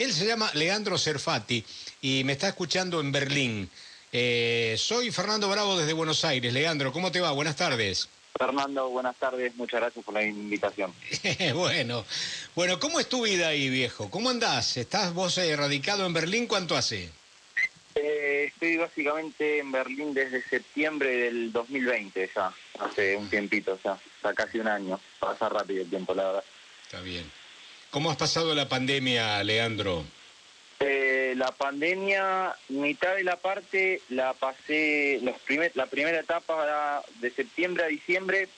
Él se llama Leandro Cerfati y me está escuchando en Berlín. Eh, soy Fernando Bravo desde Buenos Aires. Leandro, ¿cómo te va? Buenas tardes. Fernando, buenas tardes, muchas gracias por la invitación. bueno, bueno, ¿cómo es tu vida ahí, viejo? ¿Cómo andás? ¿Estás vos eh, radicado en Berlín? ¿Cuánto hace? Eh, estoy básicamente en Berlín desde septiembre del 2020 ya, hace un tiempito ya, ya casi un año. Pasa rápido el tiempo, la verdad. Está bien. ¿Cómo has pasado la pandemia, Leandro? Eh, la pandemia, mitad de la parte la pasé, los primer, la primera etapa de septiembre a diciembre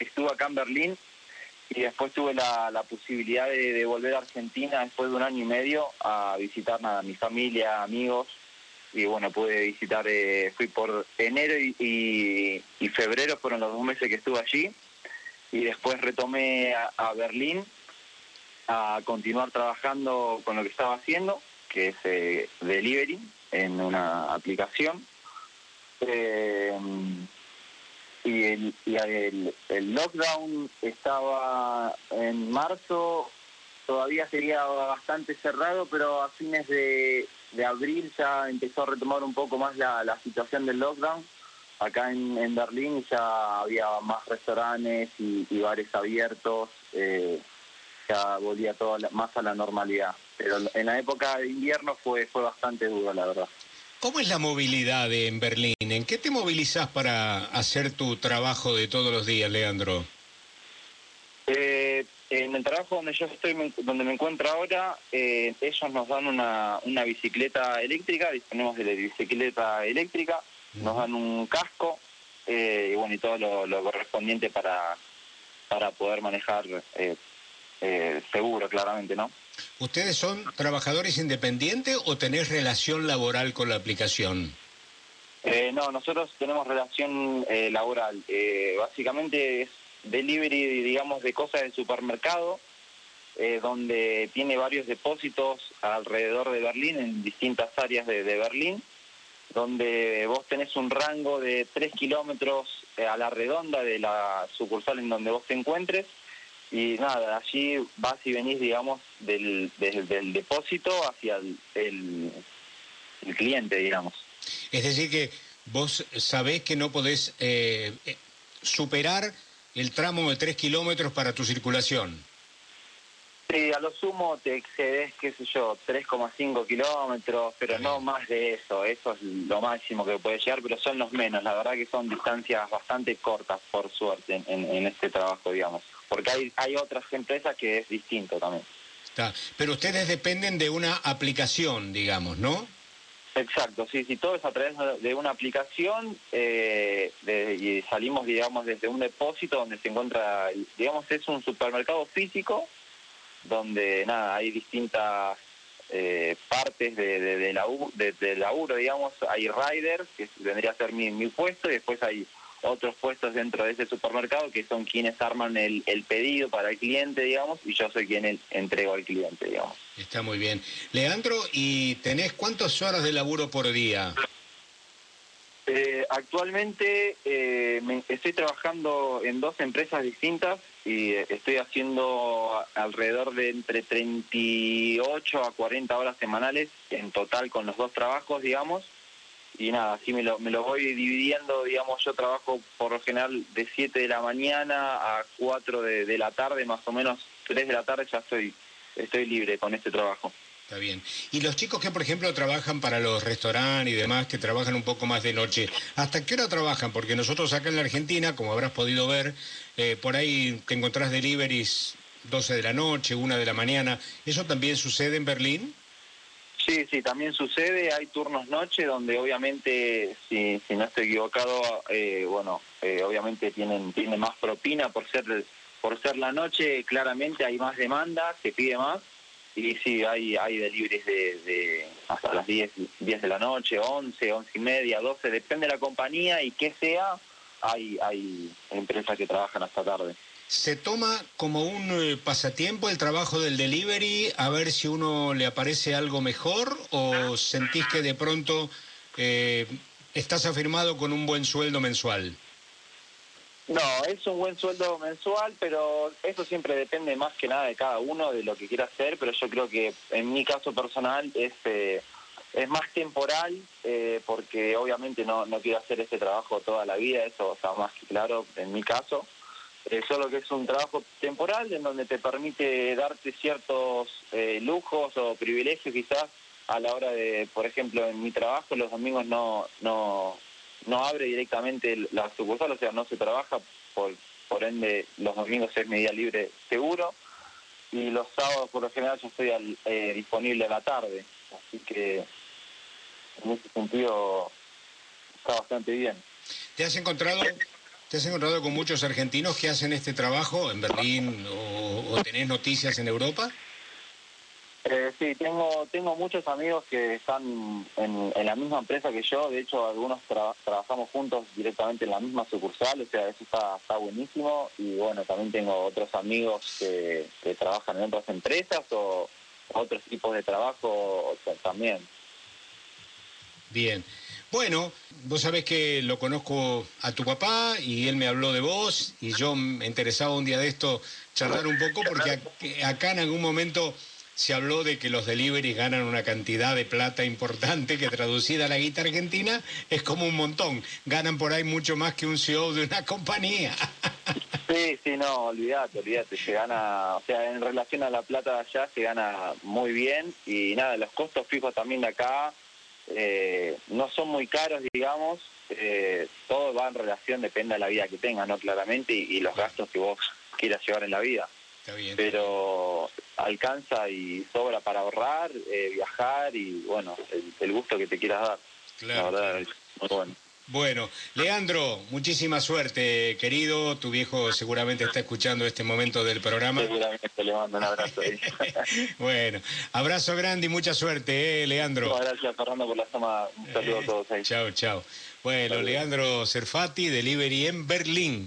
estuve acá en Berlín y después tuve la, posibilidad de, volver a Argentina después de un año y medio a visitar a mi familia, amigos. Y bueno, pude visitar, eh, fui por enero y, febrero fueron los dos meses que estuve allí. Y después retomé a Berlín a continuar trabajando con lo que estaba haciendo, que es eh, delivery en una aplicación. Eh, y el, el, lockdown estaba en marzo, todavía sería bastante cerrado, pero a fines de, abril ya empezó a retomar un poco más la, situación del lockdown. Acá en, Berlín ya había más restaurantes y, bares abiertos. Eh, ya volvía todo más a la normalidad. Pero en la época de invierno fue, fue bastante duro, la verdad. ¿Cómo es la movilidad en Berlín? ¿En qué te movilizás para hacer tu trabajo de todos los días, Leandro? Eh, en el trabajo donde yo estoy, donde me encuentro ahora, eh, ellos nos dan una, una bicicleta eléctrica, disponemos de la bicicleta eléctrica, nos dan un casco eh, y bueno y todo lo, lo correspondiente para para poder manejar eh, eh, seguro, claramente, ¿no? ¿Ustedes son trabajadores independientes o tenés relación laboral con la aplicación? Eh, no, nosotros tenemos relación eh, laboral. básicamente es delivery, digamos, de cosas del supermercado, donde tiene varios depósitos alrededor de Berlín, en distintas áreas de, de Berlín, donde vos tenés un rango de 3 kilómetros a la redonda de la sucursal en donde vos te encuentres y nada, allí vas y venís, digamos, del, del, depósito hacia el, el, cliente, digamos. Es decir, que vos sabés que no podés eh, superar el tramo de tres kilómetros para tu circulación. Sí, a lo sumo te excedes, qué sé yo, 3,5 kilómetros, pero no más de eso. Eso es lo máximo que puede llegar, pero son los menos. La verdad que son distancias bastante cortas, por suerte, en, en este trabajo, digamos porque hay, hay otras empresas que es distinto también. Está. Pero ustedes dependen de una aplicación, digamos, ¿no? Exacto, sí, sí, todo es a través de una aplicación eh, y salimos, digamos, desde un depósito donde se encuentra, digamos, es un supermercado físico donde, nada, hay distintas eh, partes de, de, de, la, de, laburo, digamos, hay riders, que vendría a ser mi, mi puesto, y después hay otros puestos dentro de ese supermercado que son quienes arman el, pedido para el cliente, digamos, y yo soy quien el, entrego al cliente, digamos. Está muy bien. Leandro, ¿y tenés cuántas horas de laburo por día? Eh, actualmente eh, me, estoy trabajando en dos empresas distintas y eh, estoy haciendo alrededor de entre 38 a 40 horas semanales en total con los dos trabajos, digamos y nada, así me lo, me lo voy dividiendo, digamos, yo trabajo por lo general de 7 de la mañana a 4 de, la tarde, más o menos 3 de la tarde ya estoy, estoy libre con este trabajo. Está bien. Y los chicos que, por ejemplo, trabajan para los restaurantes y demás, que trabajan un poco más de noche, ¿hasta qué hora trabajan? Porque nosotros acá en la Argentina, como habrás podido ver, eh, por ahí te encontrás deliveries 12 de la noche, 1 de la mañana. ¿Eso también sucede en Berlín? Sí, sí, también sucede, hay turnos noche donde obviamente, si, no estoy equivocado, eh, bueno, eh, obviamente tienen, tienen más propina por ser, por ser la noche, claramente hay más demanda, se pide más, y sí, hay, hay deliveries de, de hasta las 10, 10 de la noche, 11, 11 y media, 12, depende de la compañía y qué sea, hay, hay empresas que trabajan hasta tarde. ¿Se toma como un eh, pasatiempo el trabajo del delivery a ver si uno le aparece algo mejor o sentís que de pronto eh, estás afirmado con un buen sueldo mensual? No, es un buen sueldo mensual, pero eso siempre depende más que nada de cada uno, de lo que quiera hacer, pero yo creo que en mi caso personal es, eh, es más temporal, eh, porque obviamente no, no quiero hacer este trabajo toda la vida, eso está más que claro en mi caso. Eh, solo que es un trabajo temporal en donde te permite darte ciertos lujos o privilegios quizás a la hora de, por ejemplo, en mi trabajo los domingos no, no, no abre directamente la sucursal, o sea, no se trabaja, por, por ende los domingos es media libre seguro y los sábados por lo general yo estoy eh, disponible a la tarde, así que en ese sentido está bastante bien. ¿Te has encontrado ¿Te has encontrado con muchos argentinos que hacen este trabajo en Berlín o, o tenés noticias en Europa? Eh, sí, tengo tengo muchos amigos que están en, la misma empresa que yo. De hecho, algunos trabajamos juntos directamente en la misma sucursal. O sea, eso está, está buenísimo. Y bueno, también tengo otros amigos que, trabajan en otras empresas o otros tipos de trabajo también. Bien. Bueno, vos sabés que lo conozco a tu papá y él me habló de vos y yo me interesaba un día de esto charlar un poco porque acá en algún momento se habló de que los deliveries ganan una cantidad de plata importante que traducida a la guita argentina es como un montón. Ganan por ahí mucho más que un CEO de una compañía. Sí, sí, no, olvídate, olvídate. Se gana, o sea, en relación a la plata de allá se gana muy bien y nada, los costos fijos también de acá eh, no son muy caros, digamos. Eh, todo va en relación, depende de la vida que tengas, ¿no? Claramente, y los gastos que vos quieras llevar en la vida. Pero alcanza y sobra para ahorrar, eh, viajar y, bueno, el, gusto que te quieras dar. Claro. bueno. Bueno, Leandro, muchísima suerte, querido. Tu viejo seguramente está escuchando este momento del programa. Seguramente le mando un abrazo. bueno, abrazo grande y mucha suerte, ¿eh, Leandro. gracias, Fernando, por la toma. Un saludo a todos ahí. Chao, chao. Bueno, Leandro Cerfati, Delivery en Berlín.